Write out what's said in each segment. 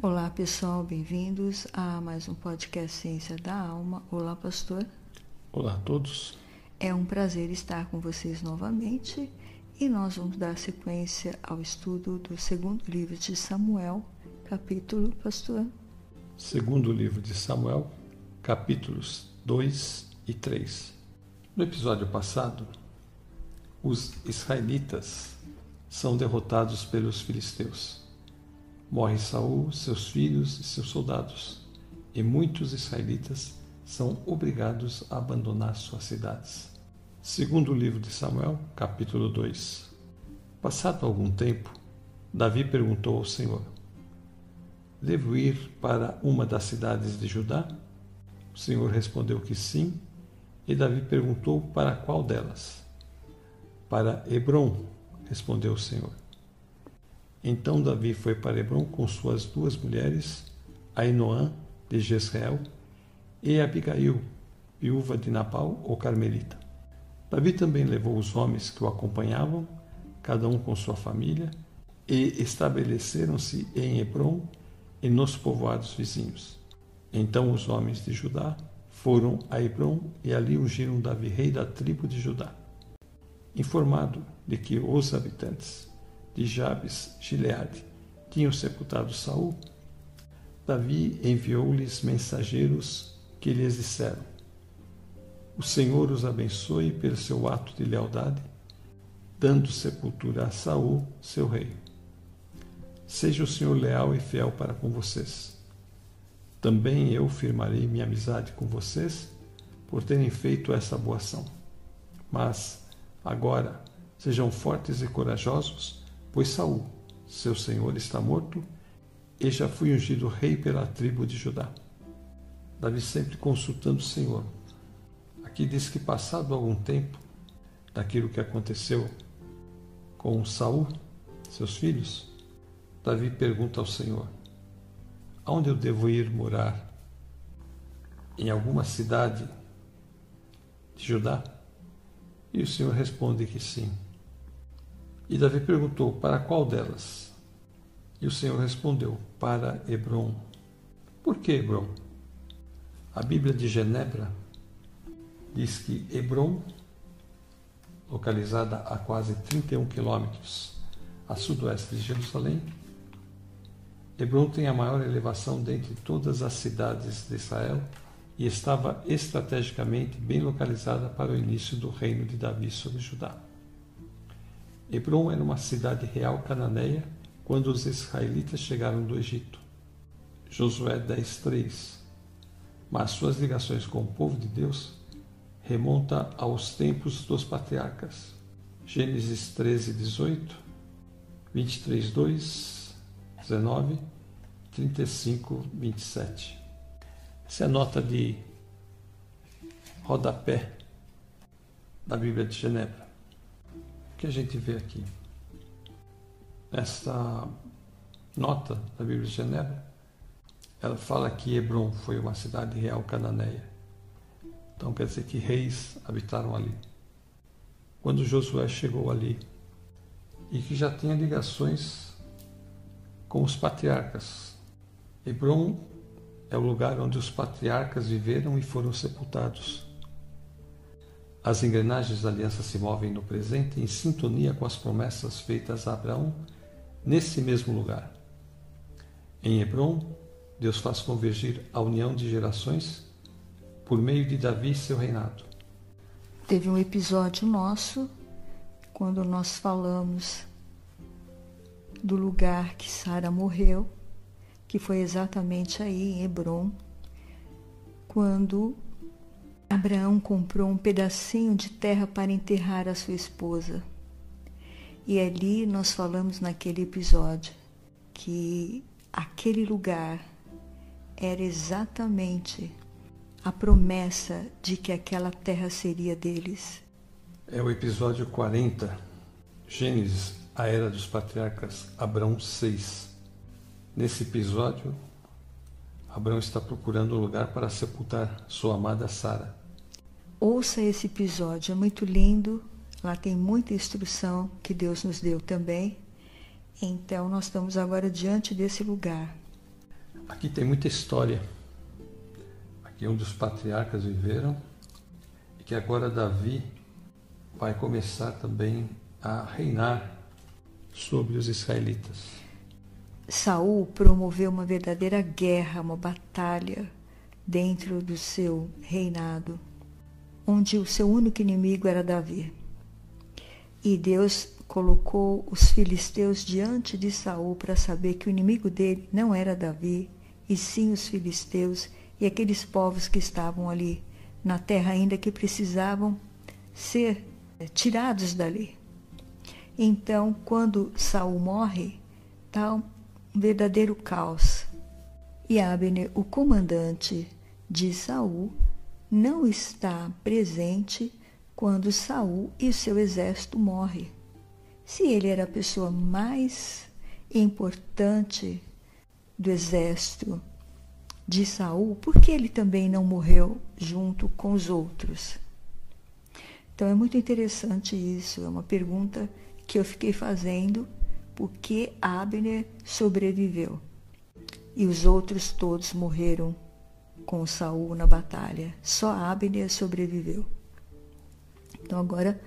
Olá pessoal, bem-vindos a mais um podcast Ciência da Alma. Olá, pastor. Olá a todos. É um prazer estar com vocês novamente e nós vamos dar sequência ao estudo do segundo livro de Samuel, capítulo, pastor. Segundo livro de Samuel, capítulos 2 e 3. No episódio passado, os israelitas são derrotados pelos filisteus. Morre Saul, seus filhos e seus soldados, e muitos israelitas são obrigados a abandonar suas cidades. Segundo o livro de Samuel, capítulo 2. Passado algum tempo, Davi perguntou ao Senhor: Devo ir para uma das cidades de Judá? O Senhor respondeu que sim, e Davi perguntou para qual delas. Para Hebron, respondeu o Senhor. Então Davi foi para Hebron com suas duas mulheres, Ainoã de Jezreel e Abigail, viúva de Nabal, o carmelita. Davi também levou os homens que o acompanhavam, cada um com sua família, e estabeleceram-se em Hebron e nos povoados vizinhos. Então os homens de Judá foram a Hebron e ali ungiram Davi rei da tribo de Judá. Informado de que os habitantes de Jabes, Gileade, tinham sepultado Saul, Davi enviou-lhes mensageiros que lhes disseram: O Senhor os abençoe pelo seu ato de lealdade, dando sepultura a Saul, seu rei. Seja o Senhor leal e fiel para com vocês. Também eu firmarei minha amizade com vocês por terem feito essa boa ação. Mas, agora, sejam fortes e corajosos Pois Saul, seu senhor, está morto e já fui ungido rei pela tribo de Judá. Davi sempre consultando o Senhor. Aqui diz que passado algum tempo daquilo que aconteceu com Saul, seus filhos, Davi pergunta ao Senhor: Aonde eu devo ir morar? Em alguma cidade de Judá? E o Senhor responde que sim. E Davi perguntou: Para qual delas? E o Senhor respondeu: Para Hebron. Por que Hebron? A Bíblia de Genebra diz que Hebron, localizada a quase 31 quilômetros a sudoeste de Jerusalém, Hebron tem a maior elevação dentre todas as cidades de Israel e estava estrategicamente bem localizada para o início do reino de Davi sobre Judá. Hebron era uma cidade real cananeia quando os israelitas chegaram do Egito. Josué 10:3. Mas suas ligações com o povo de Deus remonta aos tempos dos patriarcas. Gênesis 13:18, 23:2, 19, 35, 27. Essa é a nota de rodapé da Bíblia de Genebra que a gente vê aqui? Esta nota da Bíblia de Genebra, ela fala que Hebron foi uma cidade real cananeia. Então quer dizer que reis habitaram ali. Quando Josué chegou ali, e que já tinha ligações com os patriarcas. Hebron é o lugar onde os patriarcas viveram e foram sepultados. As engrenagens da aliança se movem no presente em sintonia com as promessas feitas a Abraão nesse mesmo lugar. Em Hebron, Deus faz convergir a união de gerações por meio de Davi e seu reinado. Teve um episódio nosso quando nós falamos do lugar que Sara morreu, que foi exatamente aí em Hebron, quando Abraão comprou um pedacinho de terra para enterrar a sua esposa. E ali nós falamos naquele episódio que aquele lugar era exatamente a promessa de que aquela terra seria deles. É o episódio 40, Gênesis, a Era dos Patriarcas, Abraão 6. Nesse episódio, Abraão está procurando um lugar para sepultar sua amada Sara. Ouça esse episódio, é muito lindo. Lá tem muita instrução que Deus nos deu também. Então, nós estamos agora diante desse lugar. Aqui tem muita história. Aqui um dos patriarcas viveram e que agora Davi vai começar também a reinar sobre os israelitas. Saul promoveu uma verdadeira guerra, uma batalha dentro do seu reinado, onde o seu único inimigo era Davi. E Deus colocou os filisteus diante de Saul para saber que o inimigo dele não era Davi, e sim os filisteus e aqueles povos que estavam ali na terra ainda que precisavam ser eh, tirados dali. Então, quando Saul morre, está um verdadeiro caos. E Abner, o comandante de Saul, não está presente quando Saul e seu exército morrem. Se ele era a pessoa mais importante do exército de Saul, por que ele também não morreu junto com os outros? Então é muito interessante isso, é uma pergunta que eu fiquei fazendo, por que Abner sobreviveu? E os outros todos morreram com Saul na batalha. Só Abner sobreviveu. Então agora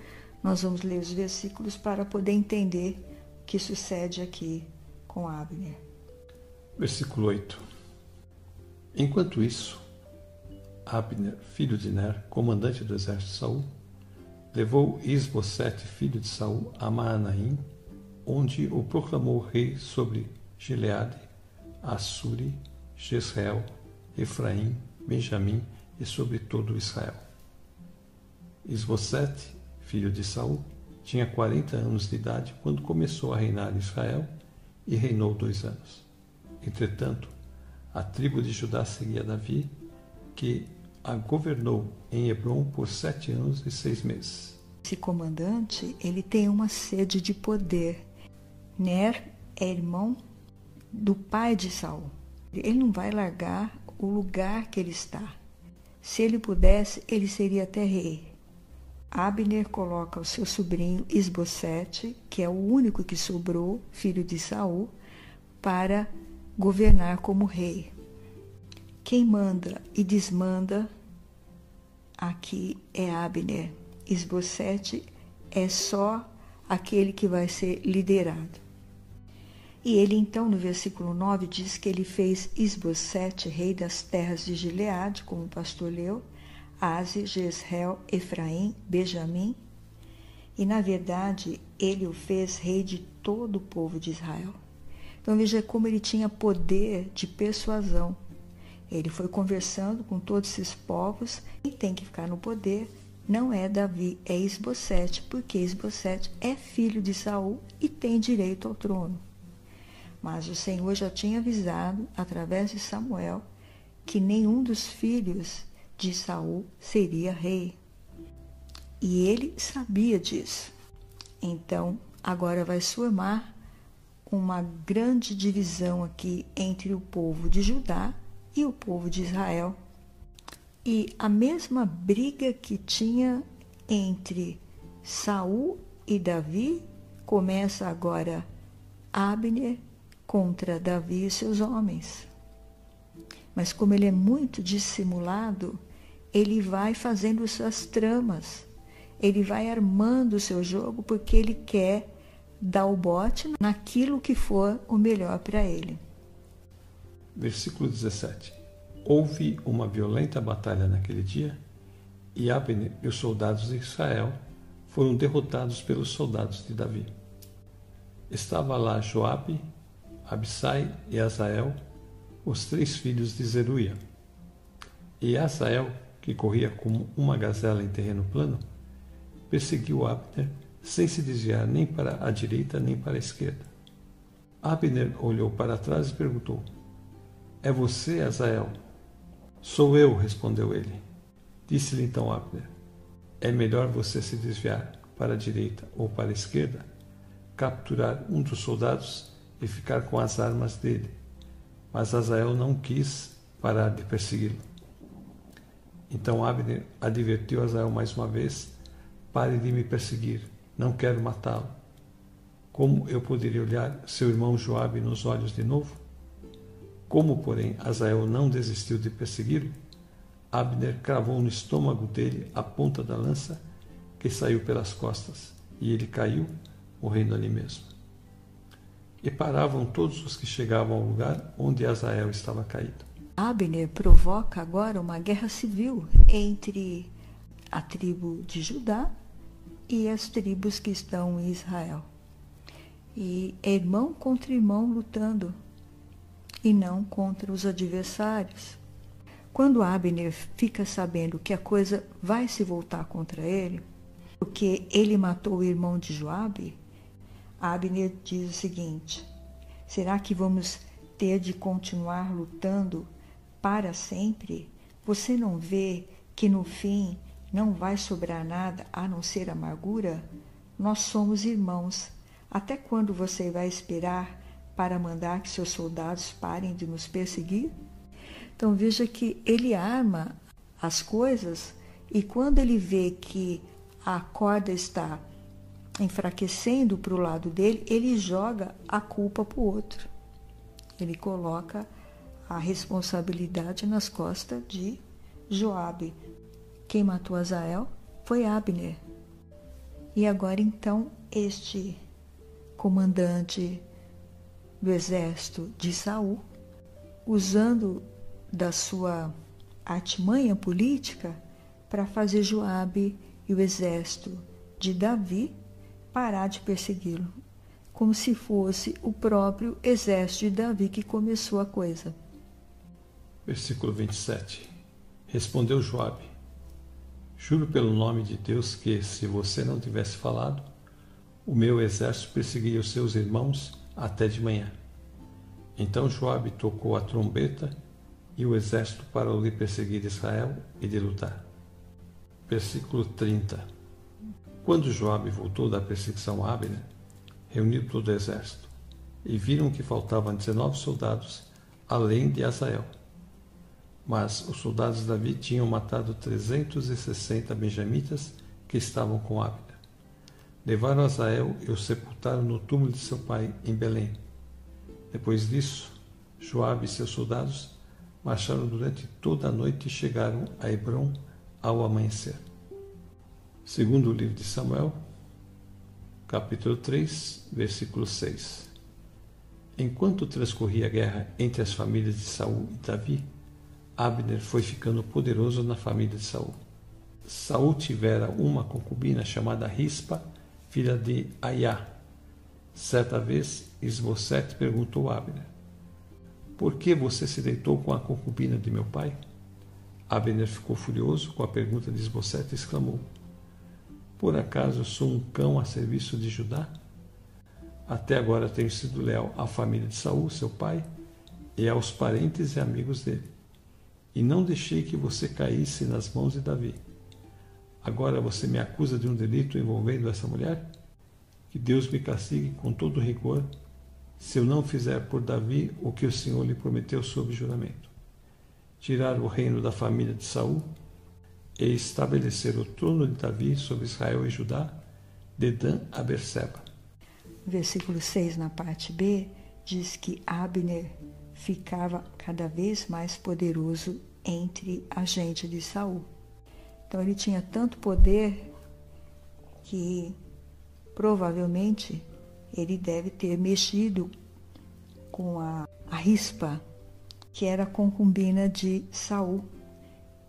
nós vamos ler os versículos para poder entender o que sucede aqui com Abner. Versículo 8. Enquanto isso, Abner, filho de Ner, comandante do exército de Saul, levou Isbosete, filho de Saul, a Maanaim, onde o proclamou rei sobre Gileade, Assuri, Jezreel, Efraim, Benjamim e sobre todo Israel. Isbosete, filho de Saul, tinha quarenta anos de idade quando começou a reinar em Israel e reinou dois anos. Entretanto, a tribo de Judá seguia Davi, que a governou em Hebron por sete anos e seis meses. Esse comandante, ele tem uma sede de poder. Ner é irmão do pai de Saul. Ele não vai largar o lugar que ele está. Se ele pudesse, ele seria até rei. Abner coloca o seu sobrinho Isbosete, que é o único que sobrou, filho de Saul, para governar como rei. Quem manda e desmanda aqui é Abner. Esbocete é só aquele que vai ser liderado. E ele então, no versículo 9, diz que ele fez Isbosete rei das terras de Gileade, como o pastor leu, Aze, Jezreel, Efraim, Benjamim, e na verdade ele o fez rei de todo o povo de Israel. Então veja como ele tinha poder de persuasão. Ele foi conversando com todos esses povos e tem que ficar no poder. Não é Davi, é Esbocete, porque Esbocete é filho de Saul e tem direito ao trono. Mas o Senhor já tinha avisado, através de Samuel, que nenhum dos filhos de Saul seria rei. E ele sabia disso. Então, agora vai formar uma grande divisão aqui entre o povo de Judá e o povo de Israel. E a mesma briga que tinha entre Saul e Davi começa agora Abner contra Davi e seus homens. Mas como ele é muito dissimulado, ele vai fazendo suas tramas, ele vai armando o seu jogo porque ele quer dar o bote naquilo que for o melhor para ele. Versículo 17. Houve uma violenta batalha naquele dia, e Abner e os soldados de Israel foram derrotados pelos soldados de Davi. Estava lá Joabe, Abisai e Azael, os três filhos de Zeruia. E Azael, que corria como uma gazela em terreno plano, perseguiu Abner sem se desviar nem para a direita nem para a esquerda. Abner olhou para trás e perguntou: É você, Azael? Sou eu, respondeu ele. Disse-lhe então Abner: É melhor você se desviar para a direita ou para a esquerda, capturar um dos soldados e ficar com as armas dele. Mas Azael não quis parar de persegui-lo. Então Abner advertiu Azael mais uma vez: Pare de me perseguir não quero matá-lo. Como eu poderia olhar seu irmão Joabe nos olhos de novo? Como, porém, Azael não desistiu de persegui-lo, Abner cravou no estômago dele a ponta da lança que saiu pelas costas, e ele caiu, morrendo ali mesmo. E paravam todos os que chegavam ao lugar onde Azael estava caído. Abner provoca agora uma guerra civil entre a tribo de Judá e as tribos que estão em Israel. E irmão contra irmão lutando, e não contra os adversários. Quando Abner fica sabendo que a coisa vai se voltar contra ele, porque ele matou o irmão de Joabe, Abner diz o seguinte: será que vamos ter de continuar lutando para sempre? Você não vê que no fim não vai sobrar nada a não ser amargura? Nós somos irmãos. Até quando você vai esperar para mandar que seus soldados parem de nos perseguir? Então veja que ele arma as coisas e quando ele vê que a corda está enfraquecendo para o lado dele, ele joga a culpa para o outro. Ele coloca a responsabilidade nas costas de Joabe. Quem matou Azael foi Abner. E agora então este comandante do exército de Saul, usando da sua artimanha política para fazer Joabe e o exército de Davi parar de persegui-lo, como se fosse o próprio exército de Davi que começou a coisa. Versículo 27. Respondeu Joabe: Juro pelo nome de Deus que, se você não tivesse falado, o meu exército perseguiria os seus irmãos até de manhã. Então Joabe tocou a trombeta e o exército parou de perseguir Israel e de lutar. Versículo 30. Quando Joabe voltou da perseguição a Abner, reuniu todo o exército, e viram que faltavam 19 soldados, além de Azael. Mas os soldados de Davi tinham matado 360 benjamitas que estavam com Abner. Levaram Azael e o sepultaram no túmulo de seu pai em Belém. Depois disso, Joabe e seus soldados marcharam durante toda a noite e chegaram a Hebron ao amanhecer. Segundo o livro de Samuel, capítulo 3, versículo 6. Enquanto transcorria a guerra entre as famílias de Saul e Davi, Abner foi ficando poderoso na família de Saul. Saul tivera uma concubina chamada Rispa, filha de Aiá. Certa vez, Esbocete perguntou a Abner: Por que você se deitou com a concubina de meu pai? Abner ficou furioso com a pergunta de Esbocete e exclamou: Por acaso sou um cão a serviço de Judá? Até agora tenho sido leal à família de Saul, seu pai, e aos parentes e amigos dele, e não deixei que você caísse nas mãos de Davi. Agora você me acusa de um delito envolvendo essa mulher? Que Deus me castigue com todo rigor se eu não fizer por Davi o que o Senhor lhe prometeu sob juramento tirar o reino da família de Saul e estabelecer o trono de Davi sobre Israel e Judá, de Dan a Berseba. Versículo 6, na parte B, diz que Abner ficava cada vez mais poderoso entre a gente de Saul. Então ele tinha tanto poder que provavelmente ele deve ter mexido com a, a rispa que era concubina de Saul.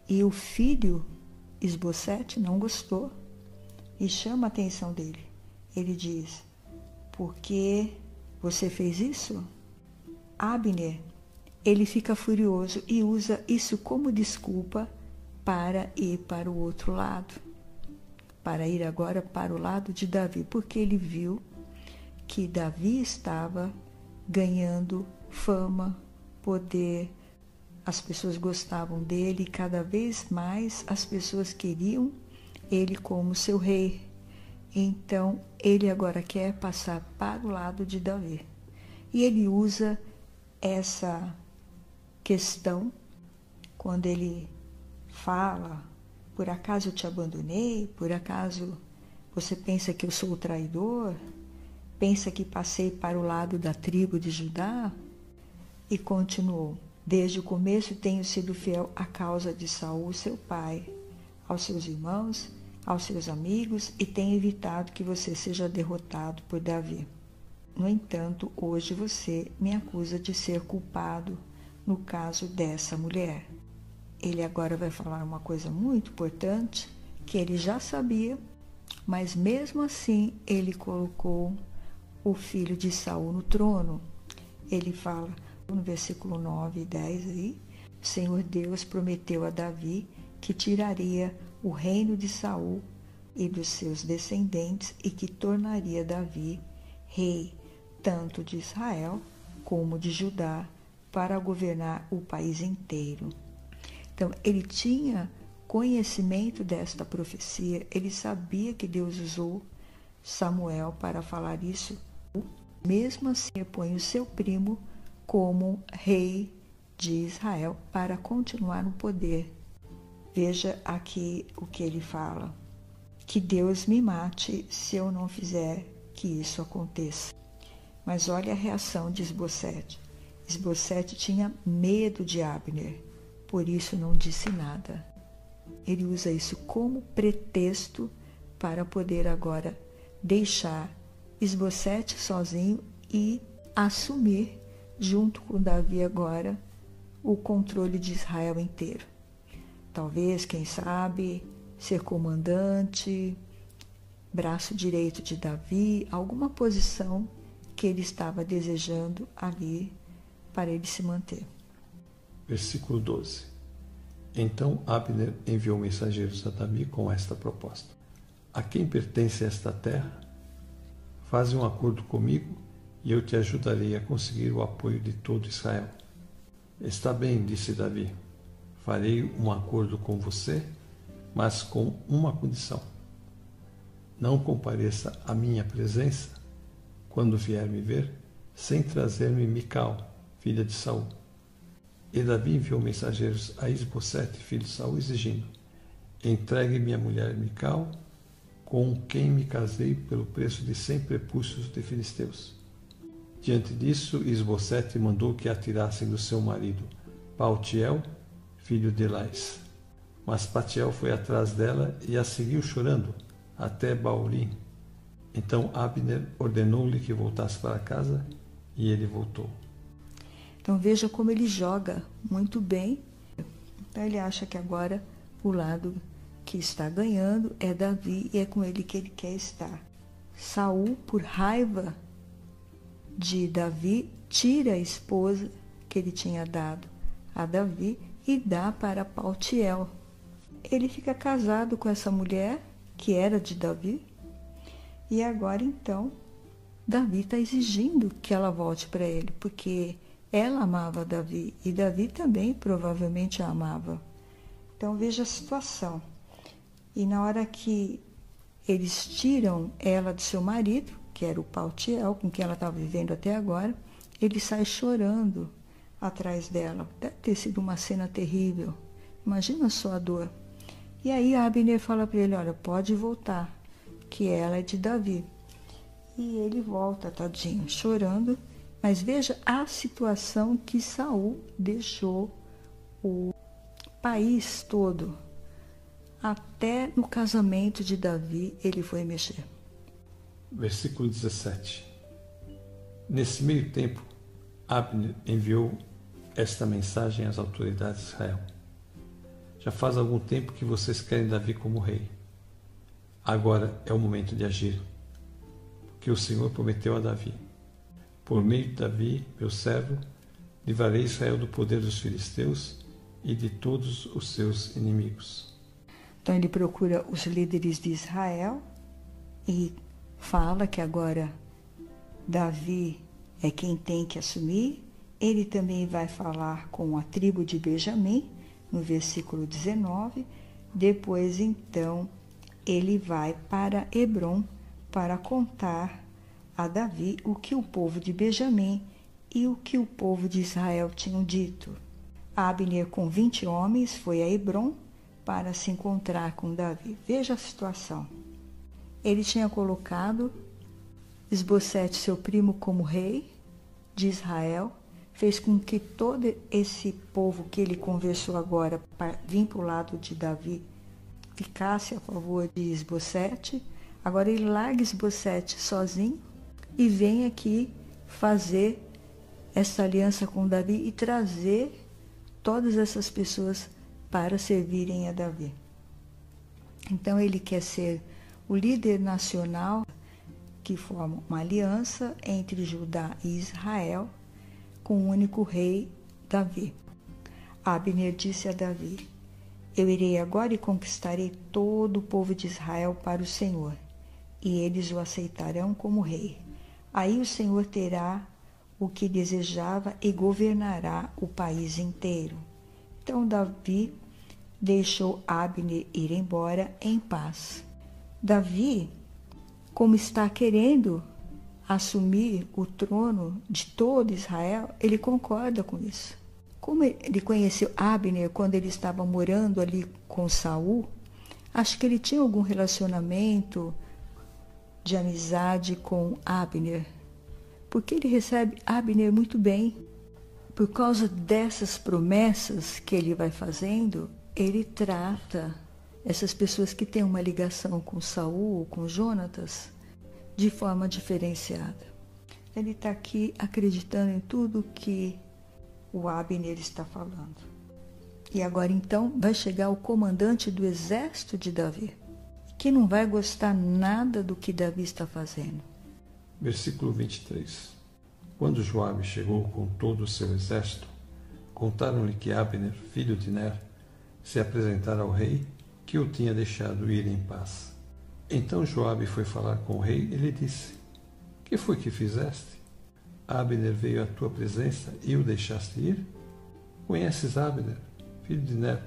E o filho Esbocete não gostou e chama a atenção dele. Ele diz: Por que você fez isso? Abner, ele fica furioso e usa isso como desculpa para ir para o outro lado, para ir agora para o lado de Davi, porque ele viu que Davi estava ganhando fama, poder. As pessoas gostavam dele e cada vez mais as pessoas queriam ele como seu rei. Então ele agora quer passar para o lado de Davi. E ele usa essa questão quando ele fala: por acaso eu te abandonei? Por acaso você pensa que eu sou o traidor? Pensa que passei para o lado da tribo de Judá? E continuou: Desde o começo tenho sido fiel à causa de Saul, seu pai, aos seus irmãos, aos seus amigos e tenho evitado que você seja derrotado por Davi. No entanto, hoje você me acusa de ser culpado no caso dessa mulher. Ele agora vai falar uma coisa muito importante que ele já sabia, mas mesmo assim ele colocou o filho de Saul no trono. Ele fala no versículo 9 e 10 aí, Senhor Deus prometeu a Davi que tiraria o reino de Saul e dos seus descendentes e que tornaria Davi rei tanto de Israel como de Judá para governar o país inteiro. Então, ele tinha conhecimento desta profecia, ele sabia que Deus usou Samuel para falar isso. Mesmo assim, põe o seu primo como rei de Israel para continuar no poder. Veja aqui o que ele fala: que Deus me mate se eu não fizer que isso aconteça. Mas olha a reação de Esbocete. Esbocete tinha medo de Abner, por isso não disse nada. Ele usa isso como pretexto para poder agora deixar Esbocete sozinho e assumir, junto com Davi agora, o controle de Israel inteiro. Talvez, quem sabe, ser comandante, braço direito de Davi, alguma posição que ele estava desejando ali para ele se manter. Versículo 12. Então Abner enviou mensageiros a Davi com esta proposta: A quem pertence esta terra? Faze um acordo comigo e eu te ajudarei a conseguir o apoio de todo Israel. Está bem, disse Davi. Farei um acordo com você, mas com uma condição. Não compareça à minha presença quando vier me ver, sem trazer-me Mical, filha de Saul. E Davi enviou mensageiros a Isbosete, filho de Saul, exigindo: Entregue minha mulher Mical, com quem me casei pelo preço de cem prepúcios de filisteus. Diante disso, Isbosete mandou que atirassem do seu marido, Paltiel, filho de Elais. Mas Patiel foi atrás dela e a seguiu chorando até Baurim, então Abner ordenou-lhe que voltasse para casa e ele voltou. Então veja como ele joga muito bem. Então ele acha que agora o lado que está ganhando é Davi e é com ele que ele quer estar. Saul, por raiva de Davi, tira a esposa que ele tinha dado a Davi e dá para Paltiel. Ele fica casado com essa mulher que era de Davi e agora então, Davi está exigindo que ela volte para ele, porque ela amava Davi e Davi também provavelmente a amava. Então veja a situação. E na hora que eles tiram ela do seu marido, que era o Paltiel, com quem ela estava vivendo até agora, ele sai chorando atrás dela. Deve ter sido uma cena terrível. Imagina só a dor. E aí Abner fala para ele: Olha, pode voltar que ela é de Davi. E ele volta, tadinho, chorando. Mas veja a situação que Saul deixou o país todo. Até no casamento de Davi ele foi mexer. Versículo 17. Nesse meio tempo, Abner enviou esta mensagem às autoridades de Israel. Já faz algum tempo que vocês querem Davi como rei. Agora é o momento de agir, porque o Senhor prometeu a Davi: Por meio de Davi, meu servo, livrarei Israel do poder dos filisteus e de todos os seus inimigos. Então ele procura os líderes de Israel e fala que agora Davi é quem tem que assumir. Ele também vai falar com a tribo de Benjamim, no versículo 19. Depois, então, ele vai para Hebron para contar a Davi o que o povo de Benjamim e o que o povo de Israel tinham dito. Abner, com 20 homens, foi a Hebron para se encontrar com Davi. Veja a situação. Ele tinha colocado Esbocete, seu primo, como rei de Israel, fez com que todo esse povo que ele conversou agora para vir para o lado de Davi ficasse a favor de Esbocete. Agora ele larga Esbocete sozinho e vem aqui fazer essa aliança com Davi e trazer todas essas pessoas para servirem a Davi. Então ele quer ser o líder nacional que forma uma aliança entre Judá e Israel com o único rei Davi. Abner disse a Davi: Eu irei agora e conquistarei todo o povo de Israel para o Senhor, e eles o aceitarão como rei. Aí o Senhor terá o que desejava e governará o país inteiro. Então Davi deixou Abner ir embora em paz. Davi, como está querendo assumir o trono de todo Israel, ele concorda com isso. Como ele conheceu Abner quando ele estava morando ali com Saul, acho que ele tinha algum relacionamento de amizade com Abner porque ele recebe Abner muito bem. Por causa dessas promessas que ele vai fazendo, ele trata essas pessoas que têm uma ligação com Saul, com Jonatas, de forma diferenciada. Ele está aqui acreditando em tudo que o Abner está falando. E agora então vai chegar o comandante do exército de Davi, que não vai gostar nada do que Davi está fazendo Versículo 23. Quando Joabe chegou com todo o seu exército, contaram-lhe que Abner, filho de Ner, se apresentara ao rei, que o tinha deixado ir em paz. Então Joabe foi falar com o rei e lhe disse: Que foi que fizeste? Abner veio à tua presença e o deixaste ir? Conheces Abner, filho de Ner?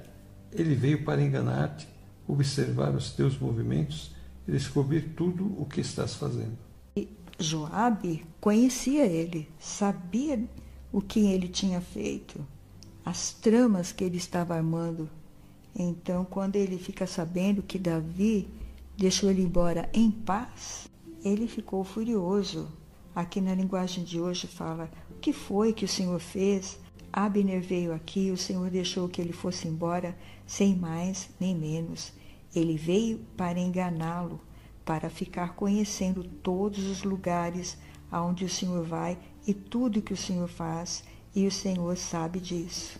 Ele veio para enganar-te, observar os teus movimentos e descobrir tudo o que estás fazendo. Joabe conhecia ele, sabia o que ele tinha feito, as tramas que ele estava armando. Então, quando ele fica sabendo que Davi deixou ele embora em paz, ele ficou furioso. Aqui na linguagem de hoje fala: O que foi que o Senhor fez? Abner veio aqui, o Senhor deixou que ele fosse embora sem mais nem menos. Ele veio para enganá-lo para ficar conhecendo todos os lugares aonde o Senhor vai e tudo que o Senhor faz, e o Senhor sabe disso.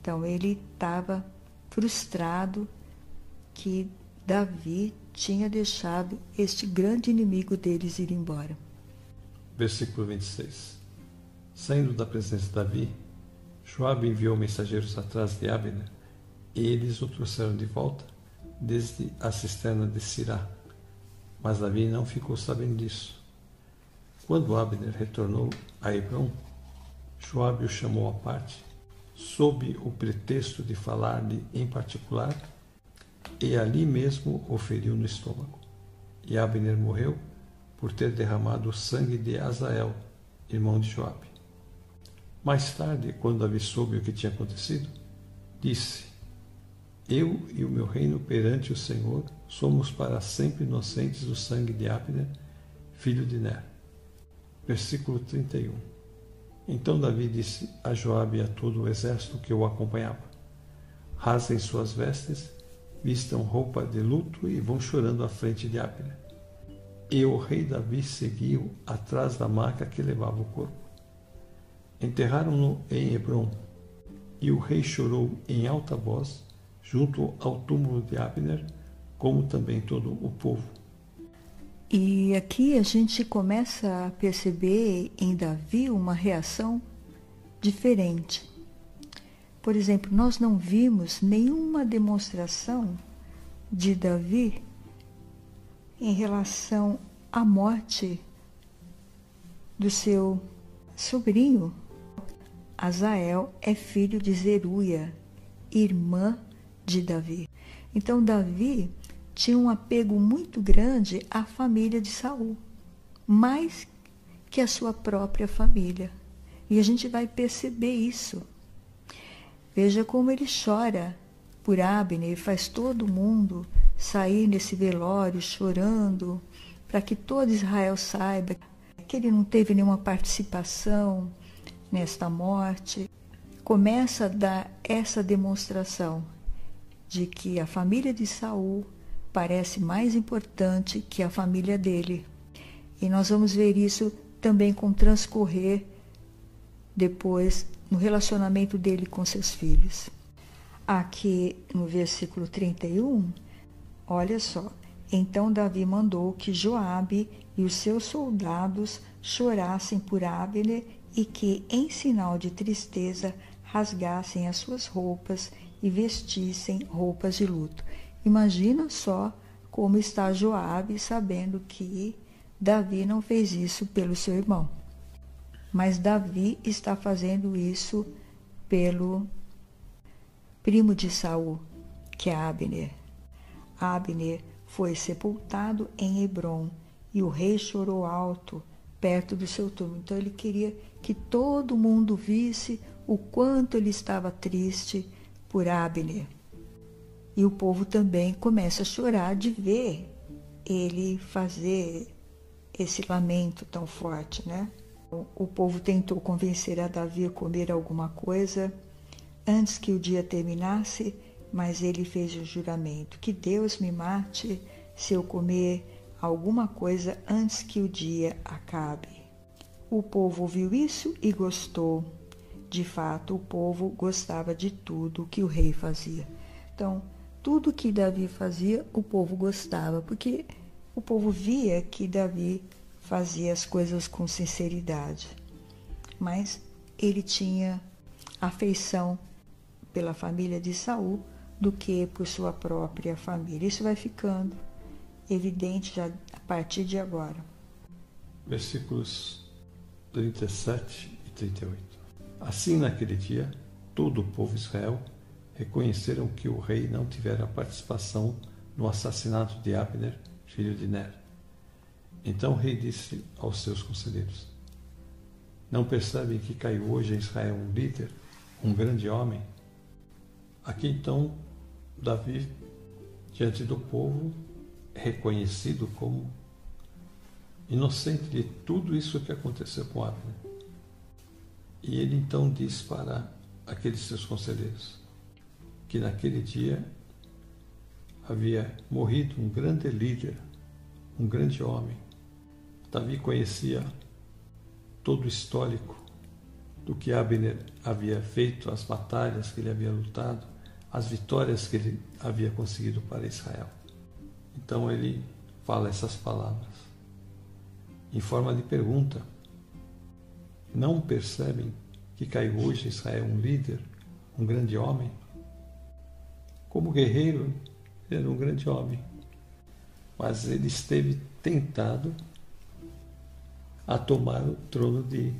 Então ele estava frustrado que Davi tinha deixado este grande inimigo deles ir embora. Versículo 26. Saindo da presença de Davi, Joabe enviou mensageiros atrás de Abner, e eles o trouxeram de volta desde a cisterna de Sirá mas Davi não ficou sabendo disso. Quando Abner retornou a Hebron, Joabe o chamou à parte, sob o pretexto de falar-lhe em particular, e ali mesmo o feriu no estômago. E Abner morreu por ter derramado o sangue de Azael, irmão de Joabe. Mais tarde, quando Davi soube o que tinha acontecido, disse: Eu e o meu reino perante o Senhor somos para sempre inocentes do sangue de Abner, filho de Ner. Versículo 31. Então Davi disse a Joabe e a todo o exército que o acompanhava: Rasem suas vestes, vistam roupa de luto e vão chorando à frente de Abner. E o rei Davi seguiu atrás da maca que levava o corpo. Enterraram-no em Hebron, e o rei chorou em alta voz junto ao túmulo de Abner, como também todo o povo. E aqui a gente começa a perceber em Davi uma reação diferente. Por exemplo, nós não vimos nenhuma demonstração de Davi em relação à morte do seu sobrinho. Azael é filho de Zeruia, irmã de Davi. Então Davi tinha um apego muito grande à família de Saul, mais que a sua própria família. E a gente vai perceber isso. Veja como ele chora por Abner faz todo mundo sair nesse velório chorando, para que todo Israel saiba que ele não teve nenhuma participação nesta morte, começa a dar essa demonstração de que a família de Saul parece mais importante que a família dele. E nós vamos ver isso também com transcorrer depois no relacionamento dele com seus filhos. Aqui no versículo 31, olha só. Então Davi mandou que Joabe e os seus soldados chorassem por Abner e que, em sinal de tristeza, rasgassem as suas roupas e vestissem roupas de luto. Imagina só como está Joabe sabendo que Davi não fez isso pelo seu irmão. Mas Davi está fazendo isso pelo primo de Saul, que é Abner. Abner foi sepultado em Hebron e o rei chorou alto perto do seu túmulo. Então ele queria que todo mundo visse o quanto ele estava triste por Abner. E o povo também começa a chorar de ver ele fazer esse lamento tão forte, né? O povo tentou convencer a Davi a comer alguma coisa antes que o dia terminasse, mas ele fez o juramento: que Deus me mate se eu comer alguma coisa antes que o dia acabe. O povo ouviu isso e gostou. De fato, o povo gostava de tudo que o rei fazia. Então, tudo que Davi fazia, o povo gostava, porque o povo via que Davi fazia as coisas com sinceridade. Mas ele tinha afeição pela família de Saul do que por sua própria família. Isso vai ficando evidente já a partir de agora. Versículos 37 e 38. Assim, naquele dia, todo o povo Israel reconheceram que o rei não tivera participação no assassinato de Abner, filho de Ner. Então o rei disse aos seus conselheiros: Não percebem que caiu hoje em Israel um líder, um grande homem? Aqui então, Davi, diante do povo, reconhecido como inocente de tudo isso que aconteceu com Abner. E ele então diz para aqueles seus conselheiros que naquele dia havia morrido um grande líder, um grande homem, Davi conhecia todo o histórico do que Abner havia feito, as batalhas que ele havia lutado, as vitórias que ele havia conseguido para Israel. Então ele fala essas palavras em forma de pergunta. Não percebem que caiu hoje em Israel um líder, um grande homem? Como guerreiro, ele era um grande homem, mas ele esteve tentado a tomar o trono de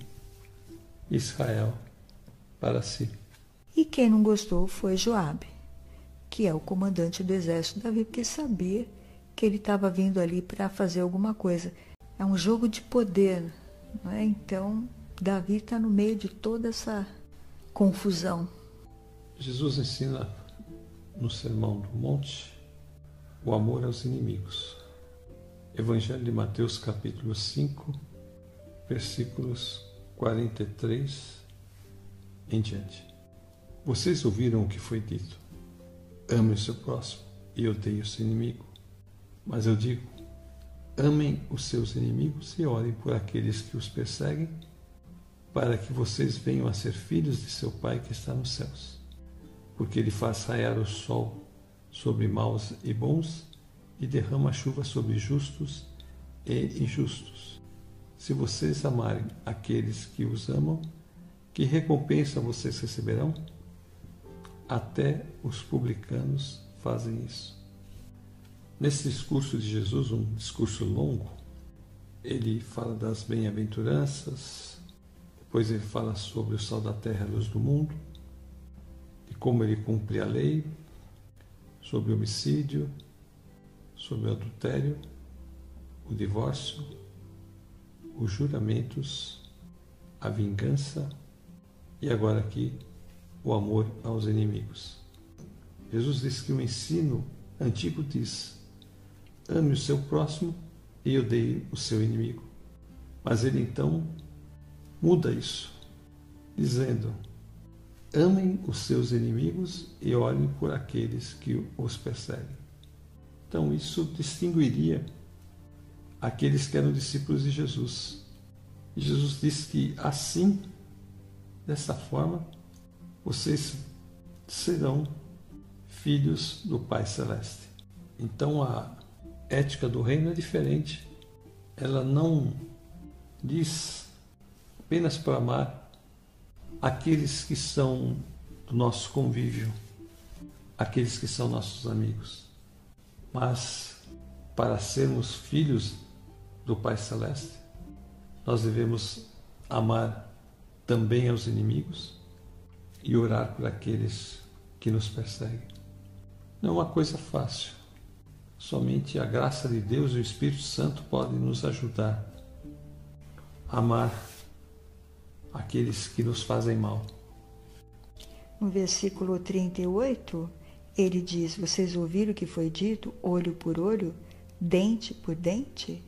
Israel para si. E quem não gostou foi Joabe, que é o comandante do exército de Davi, porque sabia que ele estava vindo ali para fazer alguma coisa. É um jogo de poder, não é? Então Davi está no meio de toda essa confusão. Jesus ensina no Sermão do Monte o amor aos inimigos. Evangelho de Mateus, capítulo 5, versículos 43 em diante. Vocês ouviram o que foi dito: ame o seu próximo e odeie o seu inimigo. Mas eu digo: amem os seus inimigos e orem por aqueles que os perseguem, para que vocês venham a ser filhos de seu Pai que está nos céus. Porque ele faz raiar o sol sobre maus e bons e derrama chuva sobre justos e injustos. Se vocês amarem aqueles que os amam, que recompensa vocês receberão? Até os publicanos fazem isso. Nesse discurso de Jesus, um discurso longo, ele fala das bem-aventuranças, depois ele fala sobre o sal da terra, a luz do mundo, e como ele cumpre a lei, sobre homicídio, sobre o adultério, o divórcio os juramentos, a vingança e agora aqui o amor aos inimigos. Jesus diz que o ensino antigo diz: ame o seu próximo e odeie o seu inimigo. Mas ele então muda isso dizendo: Amem os seus inimigos e olhem por aqueles que os perseguem. Então, isso distinguiria aqueles que eram discípulos de Jesus. Jesus disse que assim, dessa forma, vocês serão filhos do Pai Celeste. Então, a ética do reino é diferente. Ela não diz apenas para amar aqueles que são do nosso convívio, aqueles que são nossos amigos. Mas para sermos filhos do Pai Celeste, nós devemos amar também aos inimigos e orar por aqueles que nos perseguem. Não é uma coisa fácil. Somente a graça de Deus e o Espírito Santo podem nos ajudar a amar aqueles que nos fazem mal. No versículo 38, ele diz: Vocês ouviram o que foi dito, olho por olho, dente por dente?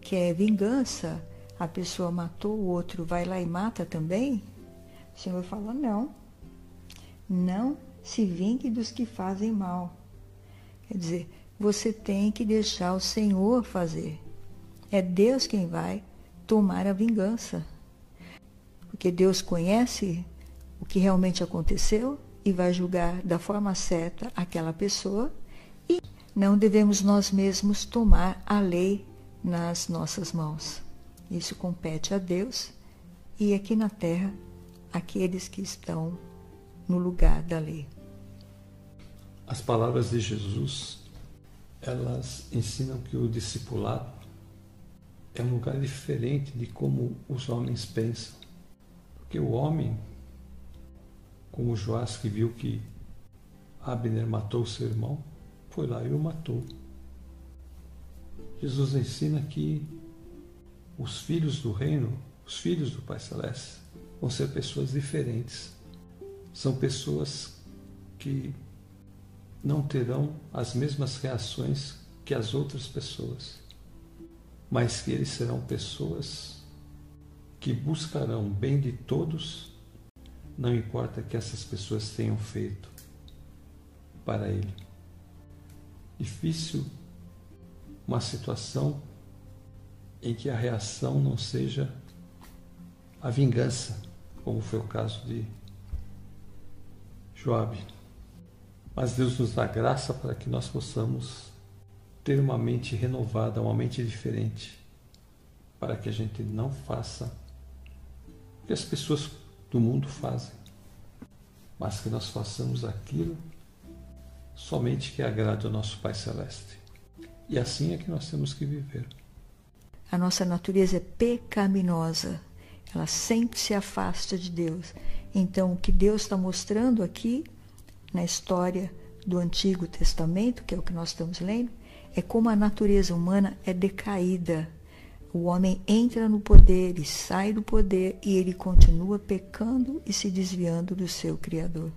Que é vingança. A pessoa matou o outro, vai lá e mata também? O Senhor fala: Não. Não se vingue dos que fazem mal. Quer dizer, você tem que deixar o Senhor fazer. É Deus quem vai tomar a vingança porque Deus conhece o que realmente aconteceu e vai julgar da forma certa aquela pessoa e não devemos nós mesmos tomar a lei nas nossas mãos. Isso compete a Deus e aqui na terra aqueles que estão no lugar da lei. As palavras de Jesus, elas ensinam que o discipulado é um lugar diferente de como os homens pensam. Porque o homem, como Joás que viu que Abner matou seu irmão, foi lá e o matou. Jesus ensina que os filhos do reino, os filhos do Pai Celeste, vão ser pessoas diferentes. São pessoas que não terão as mesmas reações que as outras pessoas, mas que eles serão pessoas que buscarão o bem de todos, não importa que essas pessoas tenham feito para ele. Difícil uma situação em que a reação não seja a vingança, como foi o caso de Joabe. Mas Deus nos dá graça para que nós possamos ter uma mente renovada, uma mente diferente, para que a gente não faça que as pessoas do mundo fazem, mas que nós façamos aquilo somente que agrade ao nosso Pai Celeste. E assim é que nós temos que viver. A nossa natureza é pecaminosa, ela sempre se afasta de Deus. Então, o que Deus está mostrando aqui na história do Antigo Testamento, que é o que nós estamos lendo, é como a natureza humana é decaída o homem entra no poder e sai do poder e ele continua pecando e se desviando do seu Criador.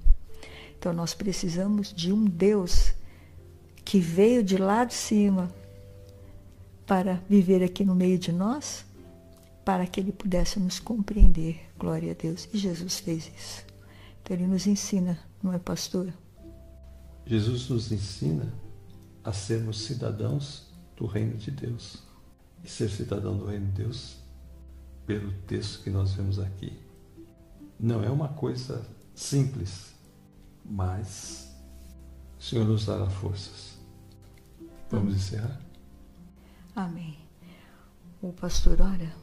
Então nós precisamos de um Deus que veio de lá de cima para viver aqui no meio de nós, para que ele pudesse nos compreender. Glória a Deus. E Jesus fez isso. Então ele nos ensina, não é, pastor? Jesus nos ensina a sermos cidadãos do reino de Deus e ser cidadão do reino de Deus, pelo texto que nós vemos aqui, não é uma coisa simples, mas o Senhor nos dará forças. Vamos Amém. encerrar? Amém. O pastor ora.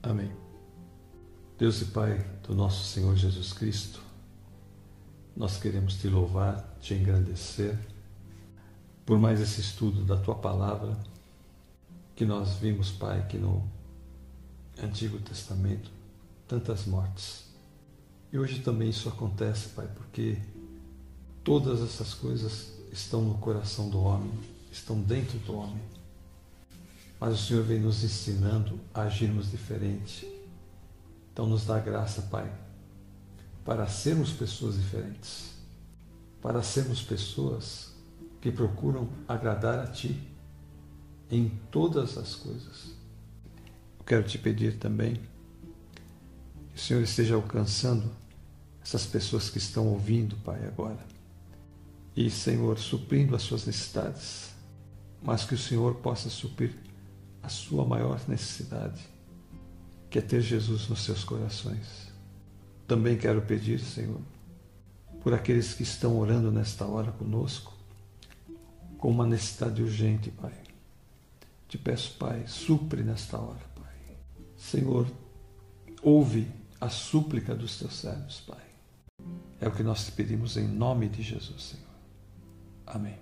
Amém. Deus e Pai do nosso Senhor Jesus Cristo, nós queremos te louvar, te engrandecer por mais esse estudo da tua palavra que nós vimos, Pai, que no Antigo Testamento tantas mortes. E hoje também isso acontece, Pai, porque todas essas coisas estão no coração do homem, estão dentro do homem. Mas o Senhor vem nos ensinando a agirmos diferente. Então nos dá graça, Pai, para sermos pessoas diferentes, para sermos pessoas que procuram agradar a Ti em todas as coisas. Eu quero te pedir também que o Senhor esteja alcançando essas pessoas que estão ouvindo, Pai, agora. E, Senhor, suprindo as suas necessidades, mas que o Senhor possa suprir a sua maior necessidade, que é ter Jesus nos seus corações. Também quero pedir, Senhor, por aqueles que estão orando nesta hora conosco, com uma necessidade urgente, Pai. Te peço, Pai, supre nesta hora, Pai. Senhor, ouve a súplica dos teus servos, Pai. É o que nós te pedimos em nome de Jesus, Senhor. Amém.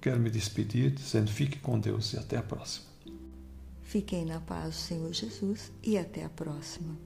Quero me despedir dizendo: fique com Deus e até a próxima. Fiquem na paz do Senhor Jesus e até a próxima.